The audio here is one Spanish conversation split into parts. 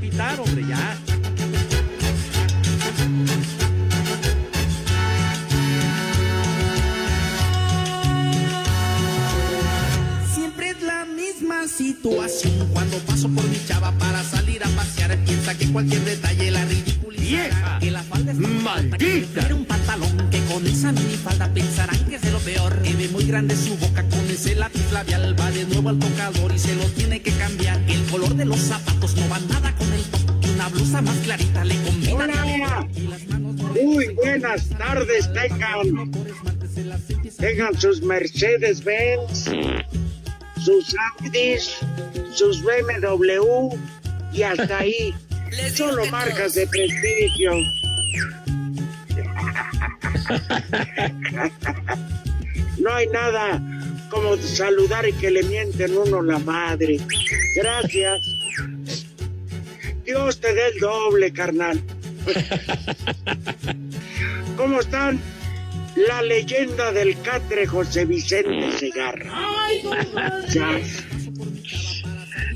Pitar, hombre, ya. Siempre es la misma situación cuando paso por mi chava para salir a pasear. Piensa que cualquier detalle la ridiculiza. ¡Vieja! Que la falda está que ¡Maldita! prefiere un pantalón que con esa minifalda pensarán que es de lo peor. Que ve muy grande su boca con ese lápiz labial. Va de nuevo al tocador y se lo tiene que cambiar. El color de los zapatos no va nada con el top. Una blusa más clarita le combina. Hola. Muy buenas tardes, tengan. Tengan sus Mercedes Benz, sus Audis, sus BMW y hasta ahí. Solo marcas de prestigio. No hay nada como saludar y que le mienten uno la madre. Gracias. Dios te dé el doble, carnal. ¿Cómo están? La leyenda del catre José Vicente Segarra. Ya.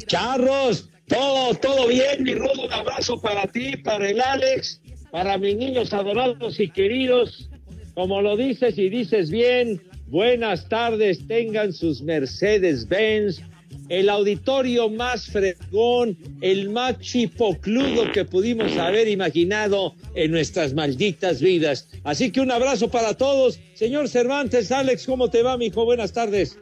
Charros, todo, todo bien, mi rudo, un abrazo para ti, para el Alex, para mis niños adorados y queridos. Como lo dices y dices bien, buenas tardes, tengan sus Mercedes Benz, el auditorio más fregón, el más chipocludo que pudimos haber imaginado en nuestras malditas vidas. Así que un abrazo para todos. Señor Cervantes, Alex, ¿cómo te va, mijo? Buenas tardes.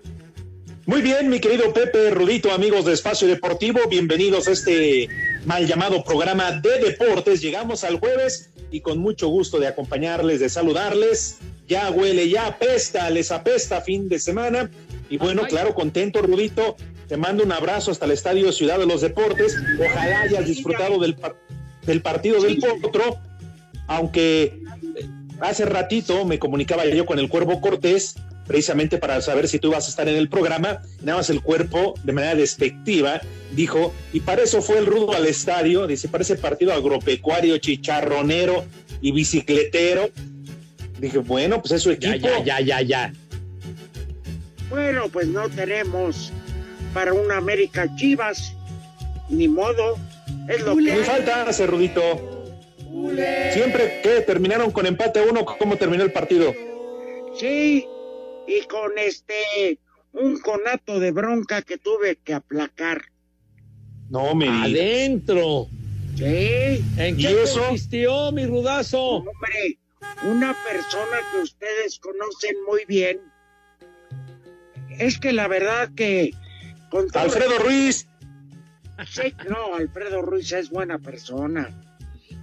Muy bien, mi querido Pepe Rudito, amigos de Espacio Deportivo, bienvenidos a este mal llamado programa de deportes. Llegamos al jueves y con mucho gusto de acompañarles, de saludarles. Ya huele, ya apesta, les apesta fin de semana. Y bueno, claro, contento, Rudito. Te mando un abrazo hasta el Estadio Ciudad de los Deportes. Ojalá hayas disfrutado del, par- del partido del Potro, aunque eh, hace ratito me comunicaba yo con el Cuervo Cortés precisamente para saber si tú ibas a estar en el programa. Nada más el cuerpo, de manera despectiva, dijo, y para eso fue el rudo al estadio, dice, para ese partido agropecuario, chicharronero y bicicletero. Dije, bueno, pues es su equipo. ya, ya, ya, ya. Bueno, pues no tenemos para una América Chivas. Ni modo. Es lo que Muy hay. falta, hace Rudito. Siempre que terminaron con empate a uno, ¿cómo terminó el partido? Sí, y con este un conato de bronca que tuve que aplacar. No me. Adentro. Sí, ¿En ¿Y qué eso? consistió, mi rudazo? hombre, una persona que ustedes conocen muy bien. Es que la verdad que con todo- Alfredo Ruiz. Sí, no, Alfredo Ruiz es buena persona.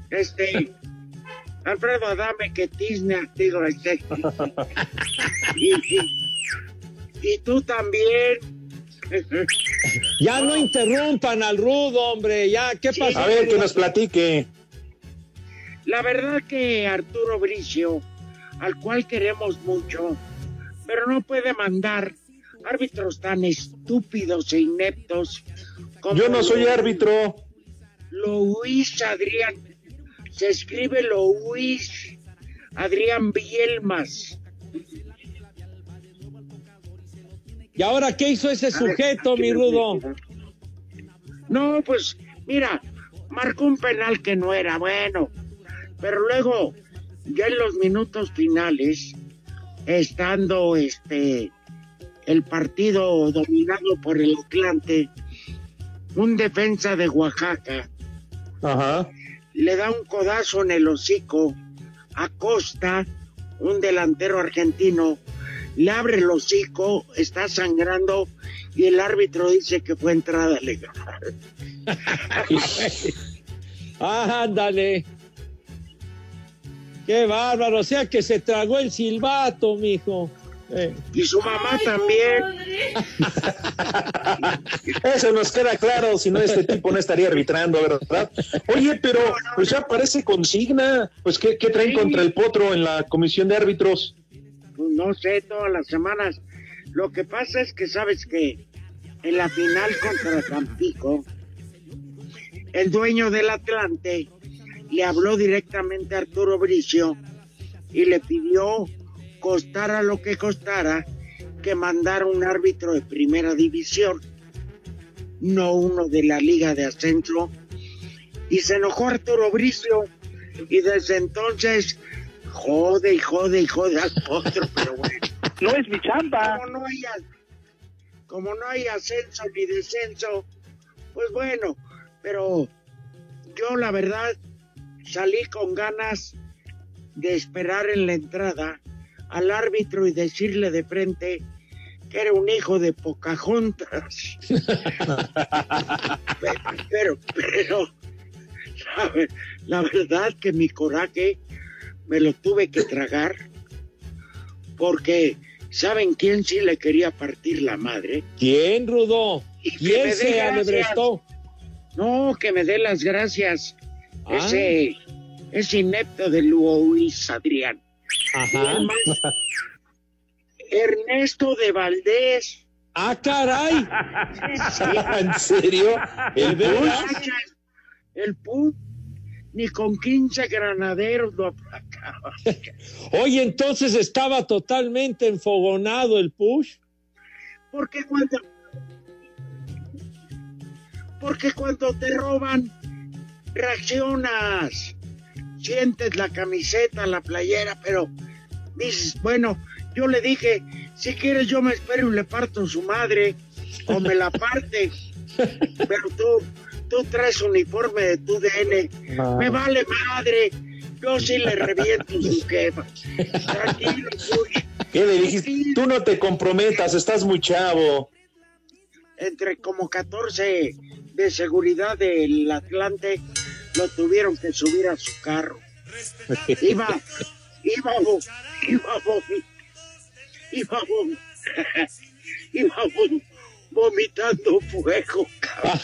Este, Alfredo Adame que tizne, digo, este. Y, y- y tú también. Ya no interrumpan al rudo, hombre. Ya, ¿qué Sí. pasa? A ver, que nos platique. La verdad que Arturo Bricio, al cual queremos mucho, pero no puede mandar árbitros tan estúpidos e ineptos. Como Yo no soy árbitro. Luis Adrián. Se escribe Luis Adrián Bielmas. ¿Y ahora qué hizo ese sujeto, mi Rudo? No, pues mira, marcó un penal que no era bueno, pero luego, ya en los minutos finales, estando este el partido dominado por el Atlante, un defensa de Oaxaca le da un codazo en el hocico a Costa, un delantero argentino, le abre el hocico, está sangrando y el árbitro dice que fue entrada legal. Ándale. Qué bárbaro, o sea que se tragó el silbato, mijo. Eh. Y su mamá también. Eso nos queda claro, si no este tipo no estaría arbitrando, ¿verdad? Oye, pero pues ya parece consigna, pues ¿qué, traen contra el potro en la comisión de árbitros? No sé, todas las semanas. Lo que pasa es que sabes que en la final contra Tampico, el dueño del Atlante le habló directamente a Arturo Bricio y le pidió, costara lo que costara, que mandara un árbitro de primera división, no uno de la Liga de Ascenso. Y se enojó Arturo Bricio y desde entonces jode y jode y jode al otro, pero bueno. No es mi chamba. Como no hay, como no hay ascenso ni descenso, pues bueno, pero yo la verdad salí con ganas de esperar en la entrada al árbitro y decirle de frente que era un hijo de Pocahontas. pero, pero, la, verdad que mi coraje me lo tuve que tragar porque ¿saben quién sí le quería partir la madre? ¿Quién, Rudo? ¿Quién se alebrestó? No, que me dé las gracias ese, ese inepto de Luis Adrián. Ajá. Ernesto de Valdés. ¡Ah, caray! ¿En serio? ¿El Puch? El ni con 15 granaderos lo aplacaba. Oye, entonces estaba totalmente enfogonado el Push. Porque cuando. Porque cuando te roban, reaccionas, sientes la camiseta, la playera, pero dices, bueno, yo le dije, si quieres yo me espero y le parto su madre, o me la parte, pero tú, tú traes uniforme de tu DN, me vale madre, yo sí le reviento su jefa. Tranquilo, ¿Qué le dijiste? Tú no te comprometas, estás muy chavo. Entre como 14 de seguridad del Atlante lo tuvieron que subir a su carro. Iba, iba, iba, iba, iba vomitando fuego.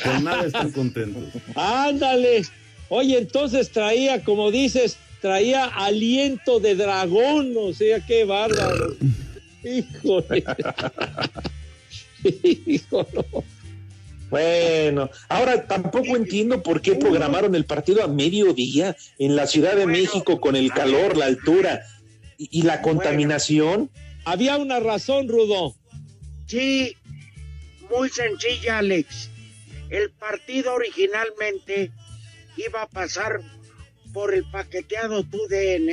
Con nada están contentos. Ándale. Oye, entonces traía, como dices, traía aliento de dragón, o sea, qué bárbaro. Híjole. Híjole. Bueno, ahora tampoco entiendo por qué programaron el partido a mediodía en la Ciudad de México con el calor, la altura y, la contaminación. Había una razón, Rudo. Sí, muy sencilla, Alex. El partido originalmente iba a pasar por el paqueteado TUDN.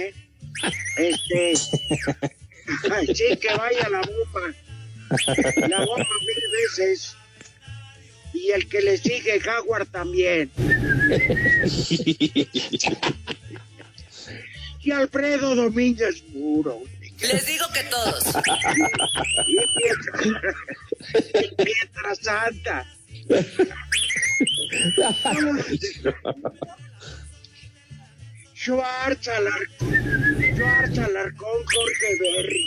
Este. sí, que vaya la bomba. La bomba mil veces y el que le sigue Jaguar también. y Alfredo Domínguez Muro. Les digo que todos. y Pietra Santa. Schwartz Alarcón, Schwartz Alarcón, Jorge Berry.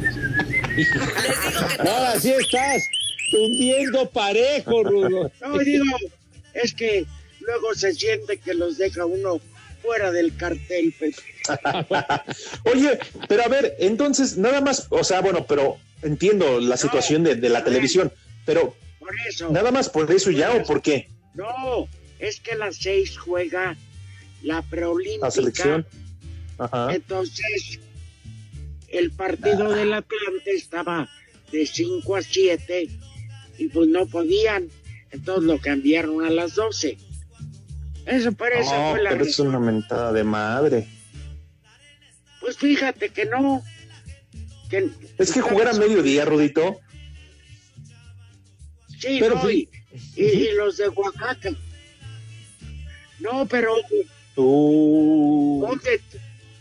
Les digo que todos. Ahora sí estás hundiendo parejo, Rudo. No, digo, es que luego se siente que los deja uno fuera del cartel, Oye, pero a ver, entonces, nada más, o sea, bueno, pero entiendo la situación de, de la televisión, pero Por eso. nada más por eso ya o por qué No, es que a las seis juega la preolímpica. la selección. Ajá. Entonces, el partido del Atlante estaba de 5 a 7 y pues no podían. Entonces lo cambiaron a las 12. Eso, esa No, fue la pero es una mentada de madre. Pues fíjate que no. Que Es que jugar a mediodía, Rudito. Sí, Pero no, fí- y, y- y los de Oaxaca. No, pero Tú. ¿dónde?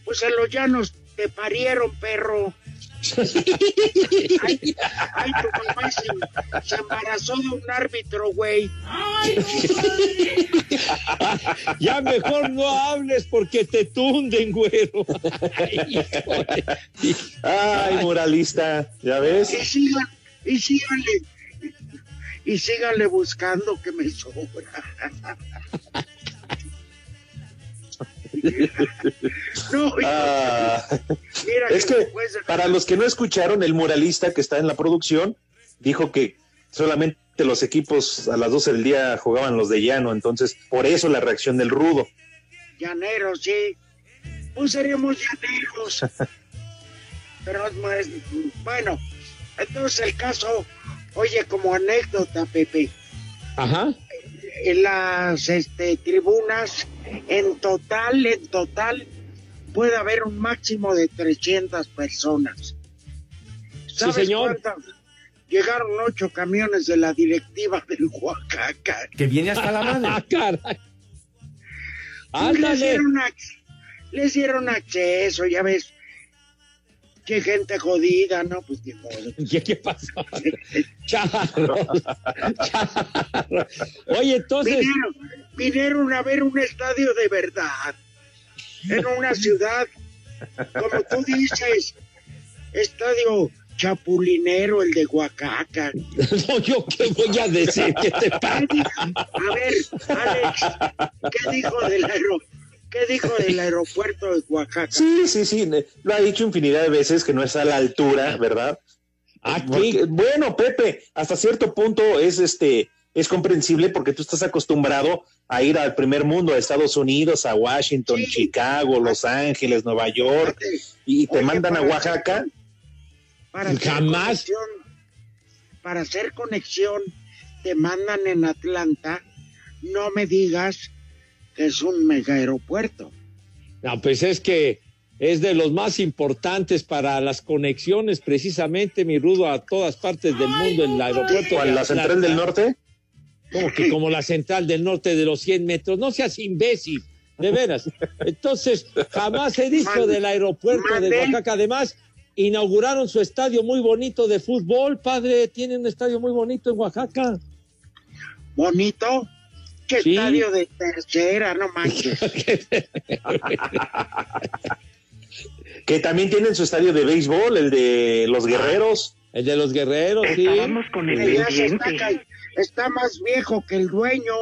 Pues en los llanos te parieron, perro. Ay, ay, tu mamá se, se embarazó de un árbitro, güey. Ya mejor no hables porque te tunden, güero. Híjole. Ay, moralista, ¿ya ves? Y sigan, y síganle, y síganle buscando que me sobra. No, Ah, mira es que de- para los que no escucharon, el muralista que está en la producción dijo que solamente los equipos a las 12 del día jugaban los de llano, entonces por eso la reacción del rudo. llaneros, sí. Pues seríamos llaneros. Pero es más, bueno, entonces el caso, oye, como anécdota, Pepe, Ajá. en las este, tribunas, en total, en total, puede haber un máximo de 300 personas. ¿Sabes señor. cuántas? Llegaron ocho camiones de la directiva del Oaxaca. Que viene hasta la madre. Caray. Les dieron, les dieron acceso, ya ves. Qué gente jodida, ¿no? Pues ni modo. ¿Qué, qué pasó? Charro. Charro. Oye, entonces, Vinieron, vinieron a ver un estadio de verdad. En una ciudad, como tú dices, estadio chapulinero, el de Oaxaca. no, yo qué voy a decir, ¿qué te pasa? ¿Qué? A ver, Alex, ¿qué dijo del aero, qué dijo del aeropuerto de Oaxaca? Sí, sí, sí, lo ha dicho infinidad de veces que no es a la altura, ¿verdad? Aquí, Porque, bueno, Pepe, hasta cierto punto es este es comprensible porque tú estás acostumbrado a ir al primer mundo, a Estados Unidos, a Washington, Sí. Chicago, Los Ángeles, Nueva York, y te Oye, mandan a para- Oaxaca. Para hacer Jamás. conexión, para hacer conexión, te mandan en Atlanta. No me digas es un mega aeropuerto. no, pues es que es de los más importantes para las conexiones, precisamente, mi rudo, a todas partes del mundo, el aeropuerto. ¿Cuál, de la central del norte? Como que como la central del norte de los 100 metros. No seas imbécil, de veras. Entonces, jamás he dicho del aeropuerto de. Oaxaca. Además, inauguraron su estadio muy bonito de fútbol, padre. Tienen un estadio muy bonito en Oaxaca. Bonito. Qué Sí. estadio de tercera, no manches. Que también tienen su estadio de béisbol, el de los guerreros. El de los guerreros, sí. con Que ya se está, más viejo que el dueño.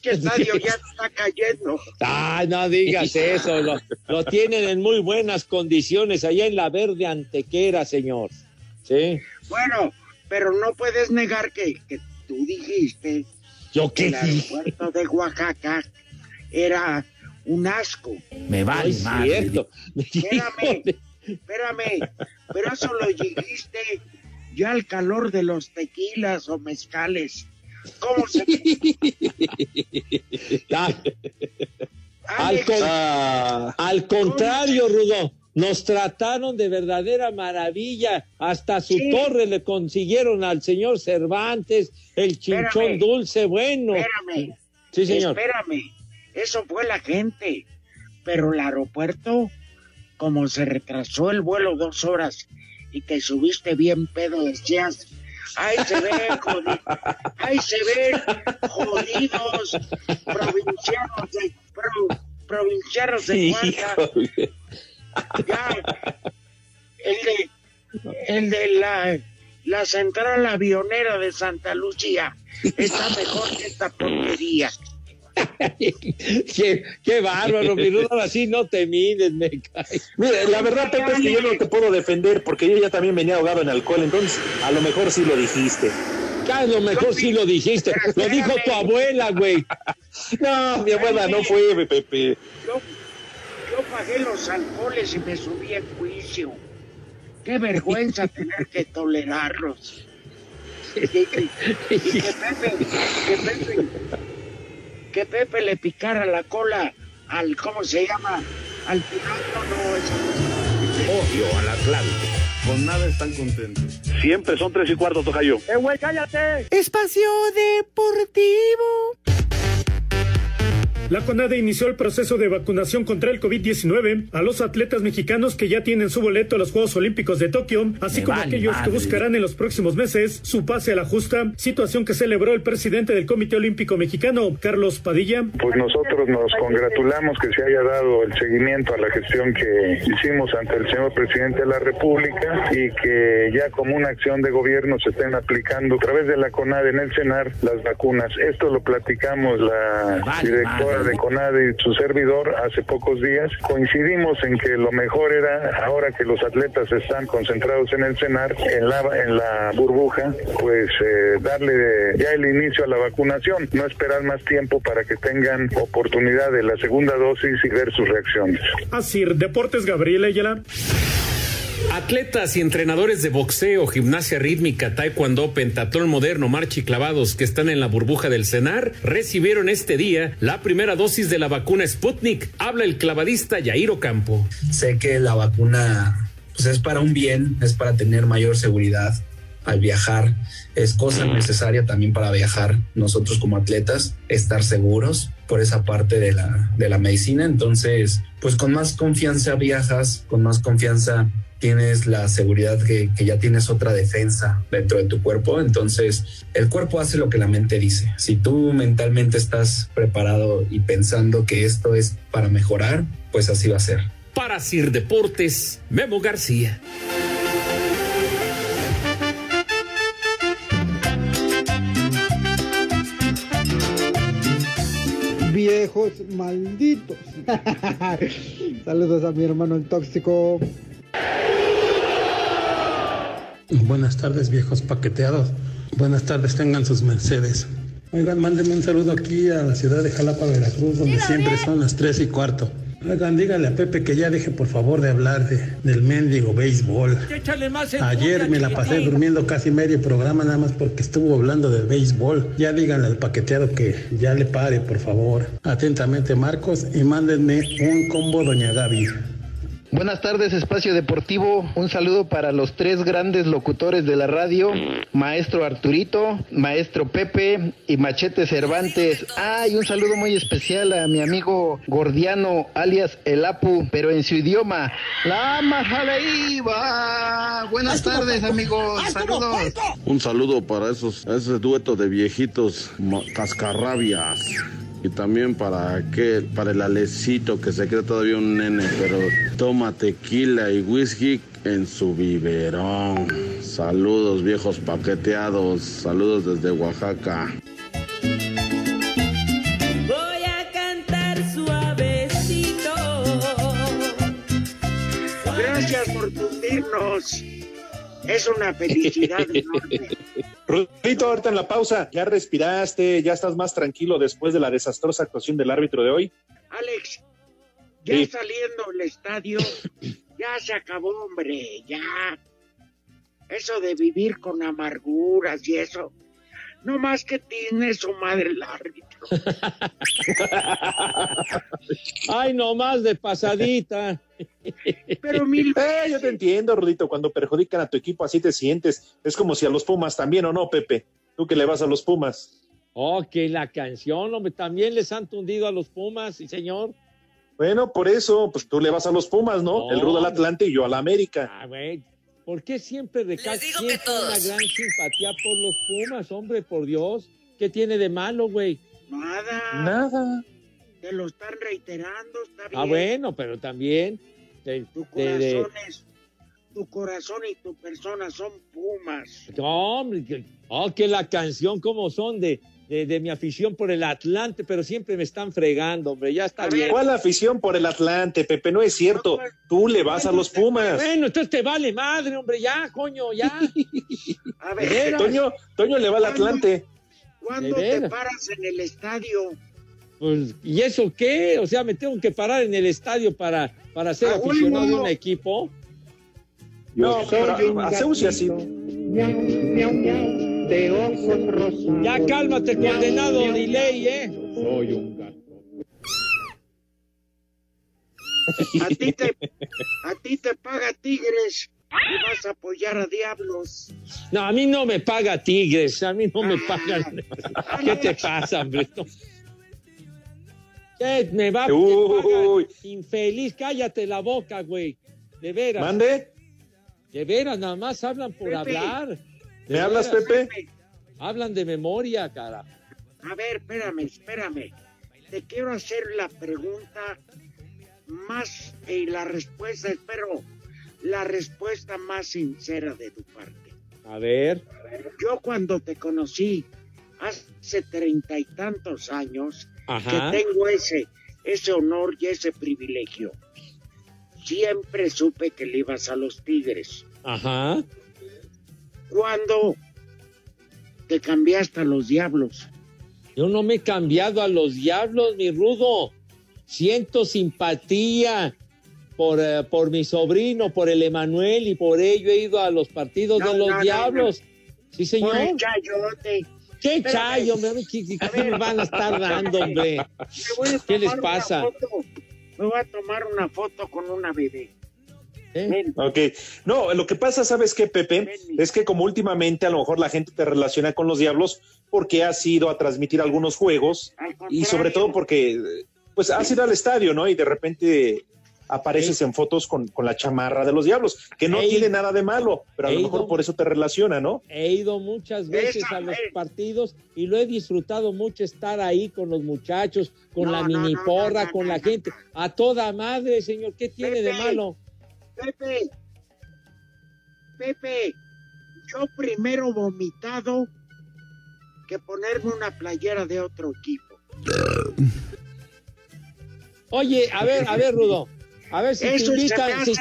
¿Qué estadio ya está cayendo? Ay, no digas eso. Lo, lo tienen en muy buenas condiciones allá en la verde antequera, señor. Sí. Bueno, pero no puedes negar que, que tú dijiste ¿Yo qué el aeropuerto de Oaxaca era un asco. Me No vale es madre. cierto. Espérame, espérame, pero eso lo dijiste ya al calor de los tequilas o mezcales. ¿Cómo se Ah, al, con- Ah, al contrario, Rudo, nos trataron de verdadera maravilla. Hasta su Sí. torre le consiguieron al señor Cervantes, el chinchón Espérame. dulce, bueno. espérame, Sí, señor. espérame. Eso fue la gente. Pero el aeropuerto, como se retrasó el vuelo dos horas y te subiste bien pedo, decías, ahí se ven, jodi- ahí se ven jodidos provincianos de, pro- provincianos de cuarta. Ya, el de, el de la, la central avionera de Santa Lucía está mejor que esta porquería. qué, qué bárbaro, mi Rudo, así no te mides, me cae. Mira, la verdad, Pepe, es que yo no te puedo defender porque yo ya también venía ahogado en alcohol, entonces a lo mejor sí lo dijiste. A lo mejor sí lo dijiste, lo dijo tu abuela, güey. No, mi abuela no fue, Pepe. Yo, yo pagué los alcoholes y me subí en juicio. Qué vergüenza tener que tolerarlos. Y, y- y que Pepe, que Pepe, que Pepe le picara la cola al, ¿cómo se llama? Al piloto, no, Odio al Atlante. Con nada están contentos. Siempre son tres y cuarto, Tocayo. ¡Eh, güey, cállate! Espacio Deportivo. La CONADE inició el proceso de vacunación contra el COVID-19 a los atletas mexicanos que ya tienen su boleto a los Juegos Olímpicos de Tokio, así Me como vale aquellos que buscarán en los próximos meses su pase a la justa, situación que celebró el presidente del Comité Olímpico Mexicano, Carlos Padilla. Pues nosotros nos congratulamos que se haya dado el seguimiento a la gestión que hicimos ante el señor presidente de la República y que ya como una acción de gobierno se estén aplicando a través de la CONADE en el CENAR las vacunas. Esto lo platicamos la Vale, directora. De CONADE y su servidor hace pocos días. Coincidimos en que lo mejor era, ahora que los atletas están concentrados en el CENAR, en la, en la burbuja, pues eh, darle ya el inicio a la vacunación, no esperar más tiempo para que tengan oportunidad de la segunda dosis y ver sus reacciones. Así, Deportes Gabriel Ayala. Atletas y entrenadores de boxeo, gimnasia rítmica, taekwondo, pentatlón moderno, marcha y clavados que están en la burbuja del CENAR recibieron este día la primera dosis de la vacuna Sputnik. Habla el clavadista Yairo Campo. Sé que la vacuna pues, es para un bien, es para tener mayor seguridad al viajar. Es cosa necesaria también para viajar nosotros como atletas, estar seguros por esa parte de la, de la medicina. Entonces, pues con más confianza viajas, con más confianza tienes la seguridad que, que, ya tienes otra defensa dentro de tu cuerpo. Entonces, el cuerpo hace lo que la mente dice. Si tú mentalmente estás preparado y pensando que esto es para mejorar, pues así va a ser. Para Sir Deportes, Memo García. Viejos malditos. Saludos a mi hermano el tóxico. Buenas tardes, viejos paqueteados. Buenas tardes, tengan sus Mercedes. Oigan, mándenme un saludo aquí a la ciudad de Jalapa, Veracruz, donde siempre son las tres y cuarto. Oigan, díganle a Pepe que ya deje por favor de hablar de, del mendigo béisbol. Más Ayer me la pasé durmiendo casi medio programa nada más porque estuvo hablando de béisbol. Ya díganle al paqueteado que ya le pare, por favor. Atentamente, Marcos, y mándenme un combo Doña Gaby. Buenas tardes, Espacio Deportivo. Un saludo para los tres grandes locutores de la radio, Maestro Arturito, Maestro Pepe y Machete Cervantes. Ah, y un saludo muy especial a mi amigo Gordiano, alias El Apu, pero en su idioma. La Majaleiva. Buenas tardes, amigos. Saludos. Un saludo para esos, ese dueto de viejitos cascarrabias. Y también para aquel, para el Alecito que se cree todavía un nene, pero toma tequila y whisky en su biberón. Saludos viejos paqueteados, saludos desde Oaxaca. Voy a cantar suavecito. Gracias por tundirnos. Es una felicidad enorme. Rudito, ahorita en la pausa, ¿ya respiraste? ¿Ya estás más tranquilo después de la desastrosa actuación del árbitro de hoy? Alex, ya Sí. saliendo del estadio, ya se acabó, hombre, ya. Eso de vivir con amarguras y eso. No más que tiene su madre el árbitro. Ay, no más de pasadita. Pero mil Eh, yo te entiendo, Rudito, cuando perjudican a tu equipo así te sientes. Es como si a los Pumas también, ¿o no, Pepe? Tú que le vas a los Pumas. Oh, que la canción, hombre, también les han tundido a los Pumas, sí, señor. Bueno, por eso, pues tú le vas a los Pumas, ¿no? No. El Rudo al Atlante y yo al América. Ah, güey. ¿Por qué siempre siempre una gran simpatía por los Pumas, hombre, por Dios? ¿Qué tiene de malo, güey? Nada. Nada. Te lo están reiterando, está bien. Ah, bueno, pero también de, Tu de- de- corazón es tu corazón y tu persona son Pumas. No, hombre, que, oh, que la canción, como son de, de, de mi afición por el Atlante, pero siempre me están fregando, hombre, ya está bien. ¿Cuál afición por el Atlante, Pepe? No es cierto. Tú le vas a los Pumas. Bueno, entonces te vale madre, hombre, ya, coño, ya. A ver. Toño, Toño le va al Atlante. ¿cuándo te paras en el estadio? Pues, ¿y eso qué? O sea, me tengo que parar en el estadio para, para ser Ah, aficionado de un equipo. No, pero a Zeus y así. Ya cálmate, condenado delay, ¿eh? Soy un gato. A ti te, a ti te paga Tigres y vas a apoyar a Diablos. No, a mí no me paga Tigres, a mí no me Ah. pagan. ¿Qué te pasa, hombre? No. ¿Qué me va a Uy. Infeliz, cállate la boca, güey. De veras. ¿Mande? De veras, nada más hablan por Pepe. hablar. ¿Me hablas, Pepe? Hablan de memoria, cara. A ver, espérame, espérame. Te quiero hacer la pregunta más y la respuesta, espero, la respuesta más sincera de tu parte. A ver. Yo cuando te conocí hace treinta y tantos años, Ajá. que tengo ese, ese honor y ese privilegio, siempre supe que le ibas a los Tigres. Ajá. Cuando te cambiaste a los Diablos, Yo no me he cambiado a los diablos, mi rudo. Siento simpatía por, eh, por mi sobrino, por el Emanuel, y por ello he ido a los partidos No, de los no, no, diablos. Sí, señor. por el chayote. ¿Qué Espérame. chayo? ¿Qué, qué- qué me van a estar dando, hombre? ¿Qué les pasa? Me voy a tomar una foto con una bebé. ¿Eh? Ok. No, lo que pasa, ¿sabes qué, Pepe? Es que como últimamente a lo mejor la gente te relaciona con los diablos porque has ido a transmitir algunos juegos y sobre todo porque pues has ido al estadio, ¿no? Y de repente apareces en fotos con, con la chamarra de los diablos, que no Ey. tiene nada de malo, pero a He lo ido- mejor por eso te relaciona, ¿no? He ido muchas veces Esa, a los eh. partidos y lo he disfrutado mucho estar ahí con los muchachos, con No, la no, mini no, porra, no, no, con la no, gente. A toda madre, señor. ¿Qué tiene de malo? Pepe, Pepe, yo primero vomitado que ponerme una playera de otro equipo. Oye, a ver, a ver, Rudo. A ver si te Eso se me invitan. si-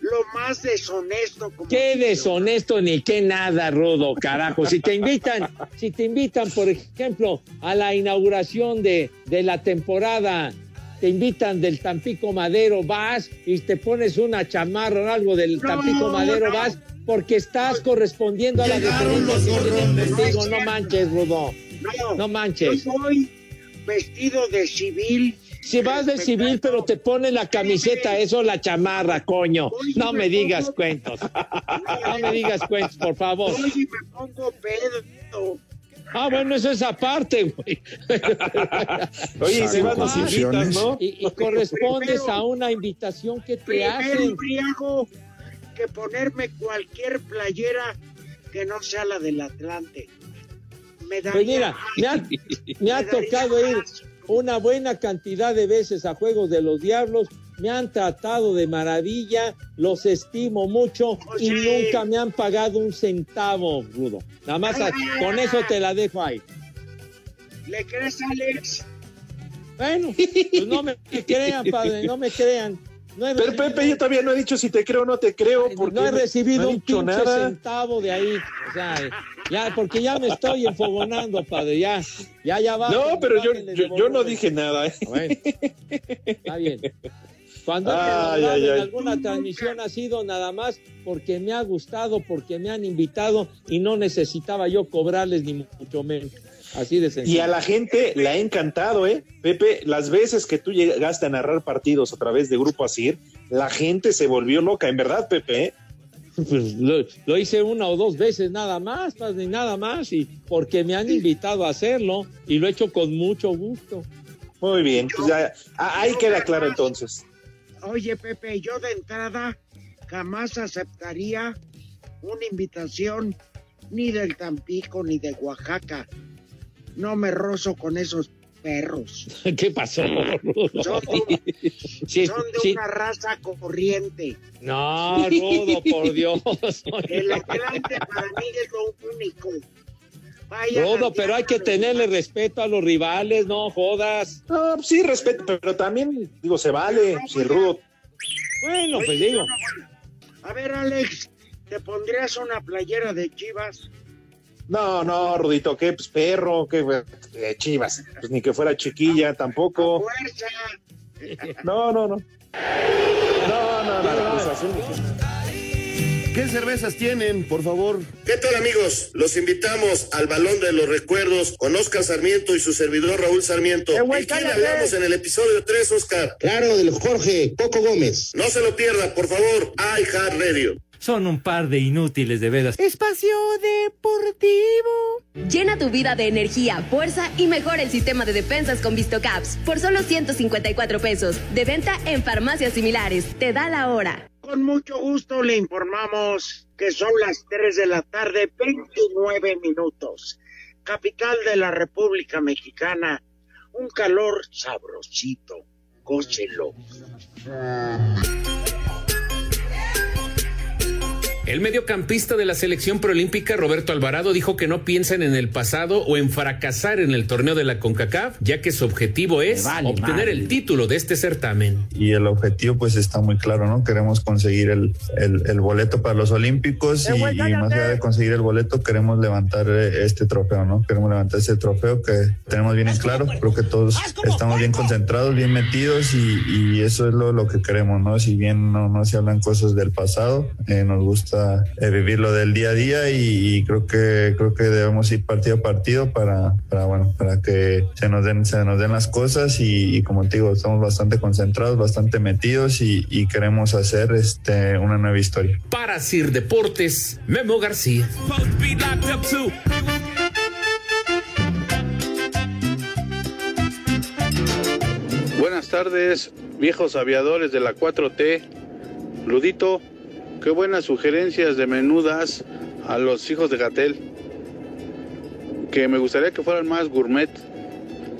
lo más deshonesto como Qué deshonesto ni qué nada, Rudo, carajo. Si te invitan, si te invitan, por ejemplo, a la inauguración de, de la temporada, te invitan del Tampico Madero, vas y te pones una chamarra o algo del No, Tampico Madero, no. vas porque estás correspondiendo a la diferencia contigo. No manches, Rudo. No, No manches. Yo voy vestido de civil. Si vas de civil, pero te pones la camiseta, eso la chamarra, coño. No me digas cuentos. No me digas cuentos, por favor. Me pongo pedo. Ah, bueno, eso es aparte, güey. Oye, y vas nos invitas, ¿no? Y, y correspondes a una invitación que te Primero hacen. embriago que ponerme cualquier playera que no sea la del Atlante. Me daría Pues mira, me ha, me ha Me tocado ir una buena cantidad de veces a Juegos de los Diablos. Me han tratado de maravilla, los estimo mucho y Sí. nunca me han pagado un centavo, Rudo. Nada más a- con eso te la dejo ahí. ¿Le crees, Alex? Bueno, pues no me crean, padre, no me crean. No he Pero Pepe, yo todavía no he dicho si te creo o no te creo, porque no he recibido no he un pinche nada. centavo de ahí. O sea, ya, porque ya me estoy enfogonando, padre. Ya, ya, ya va. No, pero yo, yo, yo no dije nada. ¿eh? Bueno, está bien. Cuando he Ay, colaborado ay, en ay. alguna transmisión ha sido nada más porque me ha gustado, porque me han invitado y no necesitaba yo cobrarles ni mucho menos. Así de sencillo. Y a la gente le ha encantado, ¿eh? Pepe, las veces que tú llegaste a narrar partidos a través de Grupo Asir, la gente se volvió loca, en verdad, Pepe. ¿eh? Pues lo, lo hice una o dos veces nada más, padre, nada más, y porque me han invitado a hacerlo y lo he hecho con mucho gusto. Muy bien, pues ya, ah, ahí queda claro entonces. Oye, Pepe, yo de entrada jamás aceptaría una invitación ni del Tampico ni de Oaxaca. No me rozo con esos perros. ¿Qué pasó? Rudo? Son, Sí, son de sí. una raza corriente. No, Rudo, por Dios. El Atlante para mí es lo único. Vaya Rudo, pero hay que tenerle respeto a los rivales, no jodas. No, pues sí, respeto, pero también, digo, se vale. Si el rudo. Bueno, pues digo. A ver, Alex, ¿te pondrías una playera de Chivas? No, no, Rudito, qué pues, perro, qué eh, chivas. Pues ni que fuera chiquilla tampoco. ¡Fuerza! No, no, no. No, no, no. Cruz Azul. ¿Qué cervezas tienen, por favor? ¿Qué tal amigos? Los invitamos al Balón de los Recuerdos con Oscar Sarmiento y su servidor Raúl Sarmiento. ¿De quién hablamos en el episodio 3, Oscar? Claro, del Jorge Coco Gómez. No se lo pierda, por favor. iHeart Radio. Son un par de inútiles de veras. Espacio Deportivo. Llena tu vida de energía, fuerza y mejora el sistema de defensas con VistoCaps por solo 154 pesos. De venta en farmacias similares. Te da la hora. Con mucho gusto le informamos que son las 3 de la tarde, 29 minutos. Capital de la República Mexicana. Un calor sabrosito. Gócelo. El mediocampista de la selección preolímpica Roberto Alvarado dijo que no piensan en el pasado o en fracasar en el torneo de la CONCACAF, ya que su objetivo es vale obtener madre. el título de este certamen. y el objetivo pues está muy claro, ¿no? Queremos conseguir el, el- el boleto para los Olímpicos y, y más allá de conseguir el boleto queremos levantar eh, este trofeo, ¿no? Queremos levantar este trofeo que tenemos bien en claro, creo que todos estamos bien concentrados, bien metidos y, y eso es lo, lo que queremos, ¿no? Si bien no, no se hablan cosas del pasado, eh, nos gusta eh, vivir lo del día a día y, y creo que creo que debemos ir partido a partido para, para bueno, para que se nos den, se nos den las cosas y, y como te digo, estamos bastante concentrados, bastante metidos y, y queremos hacer este una nueva historia. Para Sir Deportes, Memo García. Buenas tardes, viejos aviadores de la 4T. Ludito, qué buenas sugerencias de menudas a los hijos de Gatel. Que me gustaría que fueran más gourmet.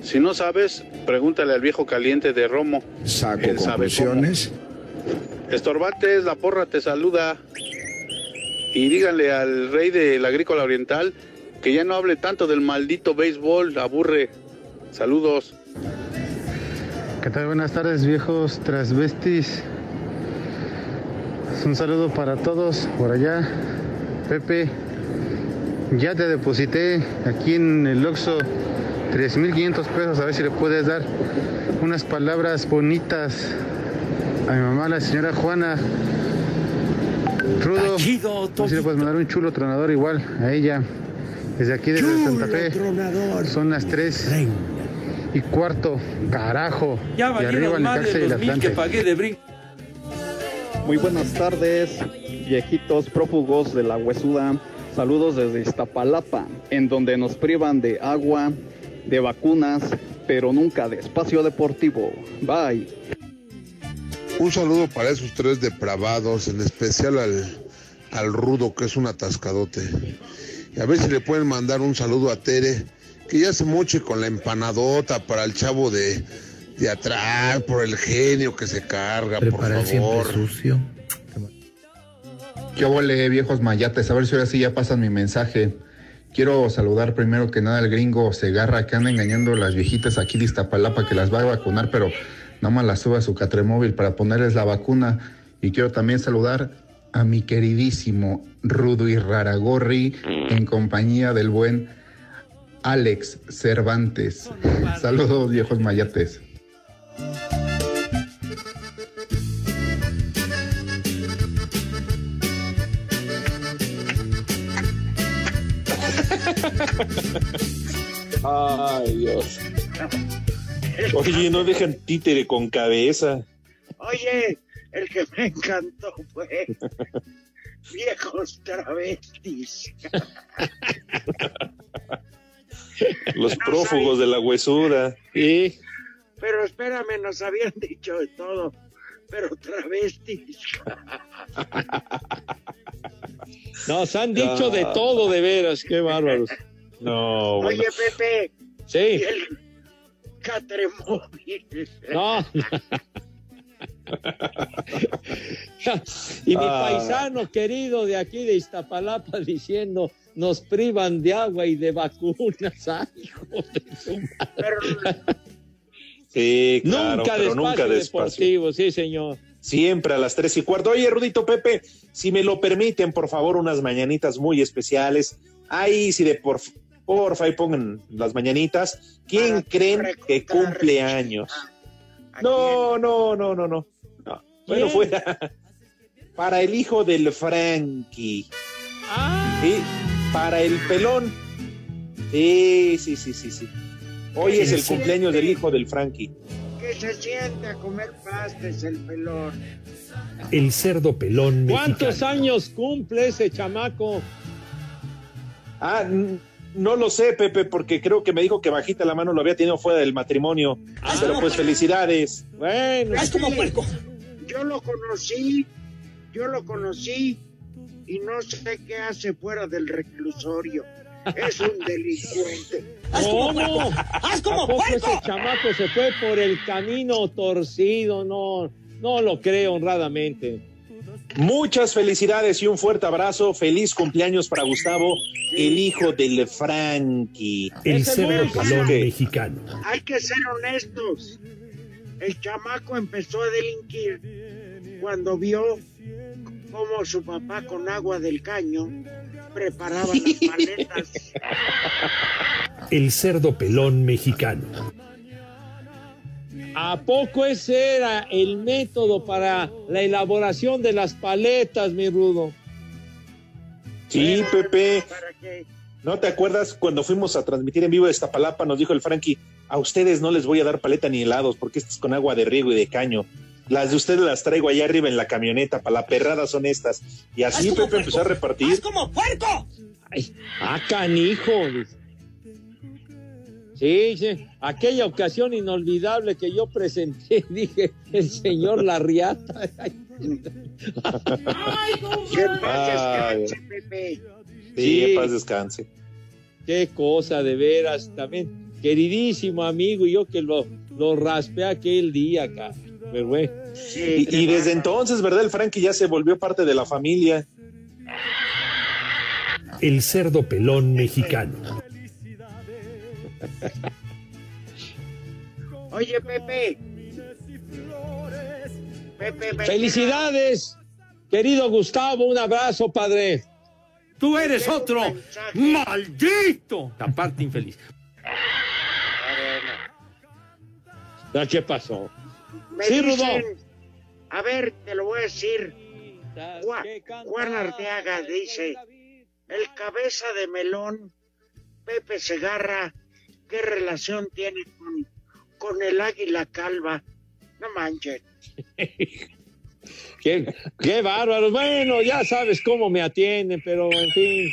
Si no sabes, pregúntale al viejo caliente de Romo. Saco Él conclusiones. cómo. Estorbantes, la porra te saluda. Y díganle al rey del agrícola oriental que ya no hable tanto del maldito béisbol, aburre. Saludos. ¿Qué tal? Buenas tardes, viejos transvestis. Un saludo para todos por allá. Pepe, ya te deposité aquí en el Oxxo 3.500 pesos. A ver si le puedes dar unas palabras bonitas a mi mamá, la señora Juana. Rudo, a ver si le puedes mandar un chulo tronador igual a ella. Desde aquí, desde Santa Fe. Son las 3 y cuarto. Carajo. Ya y arriba el de y mil que pagué de brinco. Muy buenas tardes, viejitos prófugos de la huesuda. Saludos desde Iztapalapa, en donde nos privan de agua, de vacunas, pero nunca de espacio deportivo. Bye. Un saludo para esos tres depravados, en especial al, al rudo, que es un atascadote. Y a ver si le pueden mandar un saludo a Tere, que ya se moche con la empanadota para el chavo de, de atrás, por el genio que se carga, por favor. sucio. ¿Qué ole, viejos mayates? A ver si ahora sí ya pasan mi mensaje. Quiero saludar primero que nada al gringo Segarra que anda engañando a las viejitas aquí de Iztapalapa que las va a vacunar, pero nada más las sube a su catremóvil para ponerles la vacuna. Y quiero también saludar a mi queridísimo Rudo y Raragorri en compañía del buen Alex Cervantes. Saludos, viejos mayates. Ay, Dios. Oye, no dejan títere con cabeza. Oye, el que me encantó fue viejos travestis. Los prófugos de la huesura. Sí. Pero espérame, nos habían dicho de todo. Pero travestis. Nos han dicho de Ah. todo, de veras, qué bárbaros. No, bueno. Oye, Pepe. Sí. ¿y el, Catremóvil. No. y mi Ah. paisano querido de aquí de Iztapalapa diciendo nos privan de agua y de vacunas. Ay, hijo de su madre. Sí, claro, nunca pero despacio nunca despacio. deportivo, sí, señor. Siempre a las tres y cuarto. Oye, Rudito Pepe, si me lo permiten, por favor, unas mañanitas muy especiales. Ahí, si de por, porfa, ahí pongan las mañanitas. ¿Quién creen que cumple años? No, no, no, no, no. No. Bueno, fuera. Para el hijo del Frankie. Sí, para el pelón. Sí, sí, sí, sí, sí. Hoy es el cumpleaños del hijo del Frankie. Que se siente a comer pastes el pelón. El cerdo pelón ¿Cuántos mexicano. años cumple ese chamaco? Ah, no lo sé, Pepe, porque creo que me dijo que bajita la mano lo había tenido fuera del matrimonio. Pero pues felicidades. Bueno, Es como puerco. Yo lo conocí, yo lo conocí y no sé qué hace fuera del reclusorio. Es un delincuente. ¿Cómo? ¿A poco ese chamaco se fue por el camino torcido? No, no lo creo honradamente. Muchas felicidades y un fuerte abrazo. Feliz cumpleaños para Gustavo, el hijo del Frankie. El pelón ¿qué? mexicano. Hay que ser honestos. El chamaco empezó a delinquir cuando vio cómo su papá con agua del caño preparaba las paletas. El cerdo pelón mexicano. ¿A poco ese era el método para la elaboración de las paletas, mi rudo? Sí, Pepe. ¿Para qué? ¿No te acuerdas cuando fuimos a transmitir en vivo de Iztapalapa? Nos dijo el Frankie, a ustedes no les voy a dar paleta ni helados porque esto es con agua de riego y de caño. Las de ustedes las traigo allá arriba en la camioneta, para la perrada son estas. Y así Pepe empezó a repartir. como puerco! Ay, ah, canijo. Sí, sí. Aquella ocasión inolvidable que yo presenté, dije, el señor Larriata. Ay, ¿Qué pasa, Ay. descanse, Pepe? Sí, Sí. que paz descanse. Qué cosa, de veras, también. Queridísimo amigo, y yo que lo, lo raspé aquel día acá. Pero bueno. Y, y desde entonces, ¿verdad? El Frankie ya se volvió parte de la familia. El cerdo pelón mexicano. Oye, Pepe. Pepe, me- Felicidades, querido Gustavo, un abrazo, padre. Tú eres otro maldito. La parte infeliz. ¿Qué pasó? Me Sí, dicen, a ver, te lo voy a decir. Juan, Juan Arteaga dice, el cabeza de melón, Pepe Segarra, ¿qué relación tiene con, con el águila calva? No manches. Qué, qué bárbaro. Bueno, ya sabes cómo me atienden, pero en fin,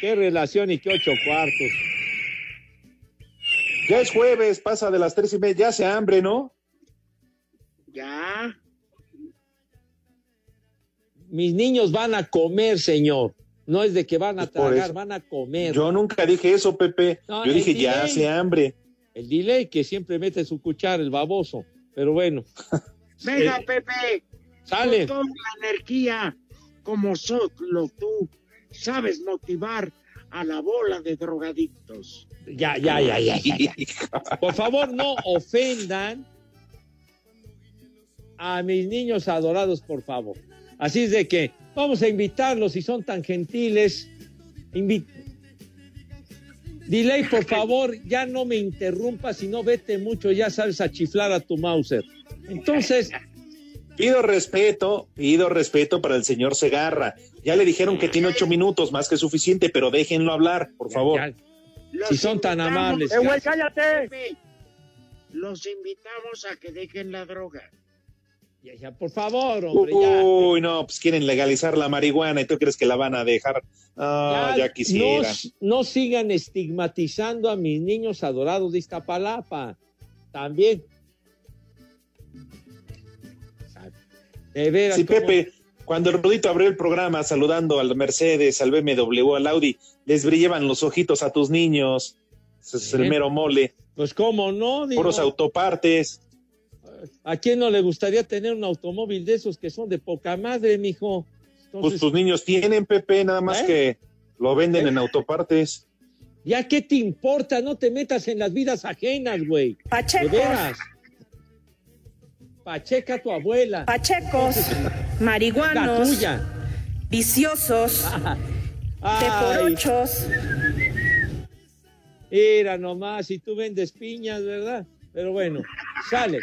qué relación y qué ocho cuartos. Ya es jueves, pasa de las tres y media, ya hace hambre, ¿no? Ya. Mis niños van a comer, señor. No es de que van a Pues tragar, eso. van a comer. Yo nunca dije eso, Pepe. No, Yo dije, ya hace hambre. El delay que siempre mete su cuchara, el baboso. Pero bueno, Venga, Eh, Pepe. sale. Con toda la energía, como solo tú, sabes motivar a la bola de drogadictos. Ya, ya, ya, ya, ya, ya. Por favor, no ofendan a mis niños adorados, por favor. Así es de que vamos a invitarlos, si son tan gentiles. Invi- Delay, por favor, ya no me interrumpas, si no vete mucho, ya sabes a chiflar a tu Mauser. Entonces, Pido respeto, pido respeto para el señor Segarra. Ya le dijeron que tiene ocho minutos, más que suficiente, pero déjenlo hablar, por favor. ya, si son tan amables. ¡Eh, güey, cállate! Los invitamos a que dejen la droga. Ya, ya, por favor, hombre, ya. Uy, no, pues quieren legalizar la marihuana y tú crees que la van a dejar. Ah, ya, quisiera. No, no sigan estigmatizando a mis niños adorados de Iztapalapa. También. De veras. Sí, ¿cómo? Pepe, cuando el Rudito abrió el programa saludando al Mercedes, al BMW, al Audi, les brillaban los ojitos a tus niños. Ese es el mero mole. Pues cómo no, digo, Puros autopartes. ¿A quién no le gustaría tener un automóvil de esos que son de poca madre, mijo? Pues tus niños tienen, Pepe, nada más ¿Eh? que lo venden en autopartes. ¿ya qué te importa? No te metas en las vidas ajenas, güey. Veras. Pacheca tu abuela. Pachecos, La marihuanos, tuya. viciosos, Ay, teporochos. Era nomás, y tú vendes piñas, ¿verdad? Pero bueno, sale.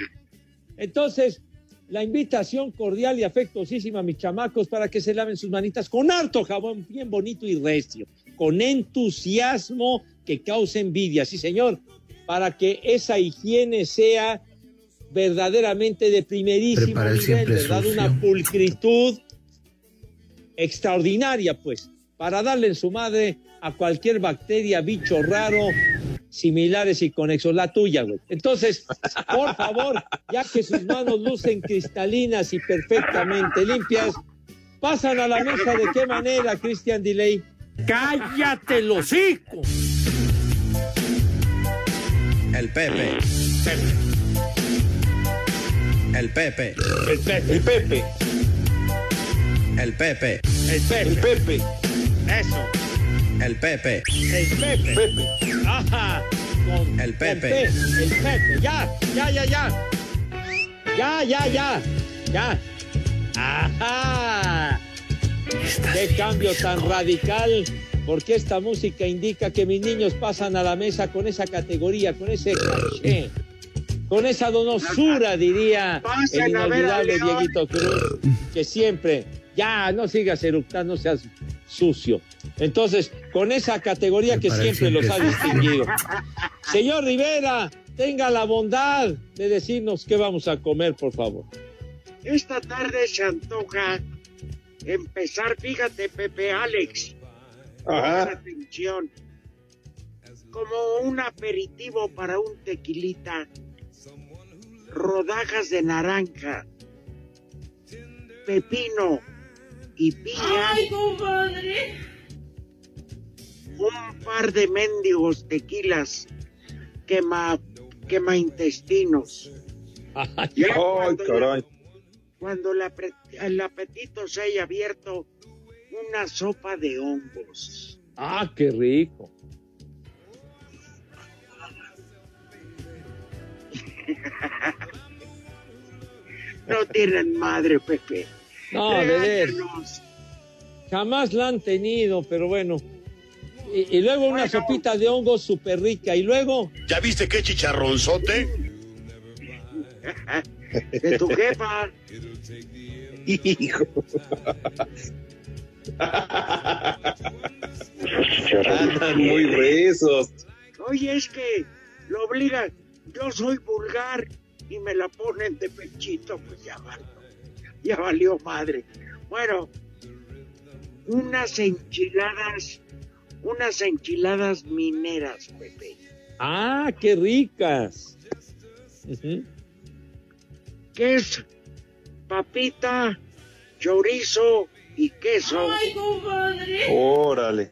Entonces, la invitación cordial y afectuosísima a mis chamacos para que se laven sus manitas con harto jabón, bien bonito y recio, con entusiasmo que cause envidia, sí señor, para que esa higiene sea verdaderamente de primerísimo nivel, ¿verdad? sucio. Una pulcritud extraordinaria, pues, para darle en su madre a cualquier bacteria, bicho raro, similares y conexos, la tuya, güey. Entonces, por favor, ya que sus manos lucen cristalinas y perfectamente limpias, pasan a la mesa de qué manera, Christian Delay. ¡Cállate el hocico! El Pepe. El Pepe. El Pepe. El Pepe, El Pepe. El Pepe. el Pepe, Eso. El Pepe. El Pepe. Pepe. Ajá. Con- El Pepe. El Pepe. Ya, ya, ya, ya. Ya, ya, ya. Ya. Ajá. Qué cambio tan radical. Porque esta música indica que mis niños pasan a la mesa con esa categoría, con ese caché, con esa donosura, diría Pasan el inolvidable. Dieguito Cruz, que siempre, ya no sigas eructando, no seas sucio. Entonces, con esa categoría que siempre los ha distinguido. Señor Rivera, tenga la bondad de decirnos qué vamos a comer, por favor. Esta tarde se antoja empezar, fíjate, Pepe Alex. Ajá. Atención. Como un aperitivo para un tequilita. Rodajas de naranja. Pepino y piña. ¡Ay, compadre! Un par de mendigos tequilas. Quema, quema intestinos. Ya Ay, cuando- caray. cuando el apetito se haya abierto, una sopa de hongos. Ah, qué rico. No tienen madre, Pepe. No, ver. Jamás la han tenido, pero bueno. Y, y luego una Bueno. sopita de hongos súper rica. Y luego, ¿Ya viste qué chicharronzote? De tu jefa. Hijo. Andan muy rezos. Oye, es que lo obligan. Yo soy vulgar y me la ponen de pechito, pues ya valió. Ya valió madre. Bueno, unas enchiladas, unas enchiladas mineras, Pepe. ah, qué ricas. Que es papita, chorizo y queso ¡Ay, compadre! Órale.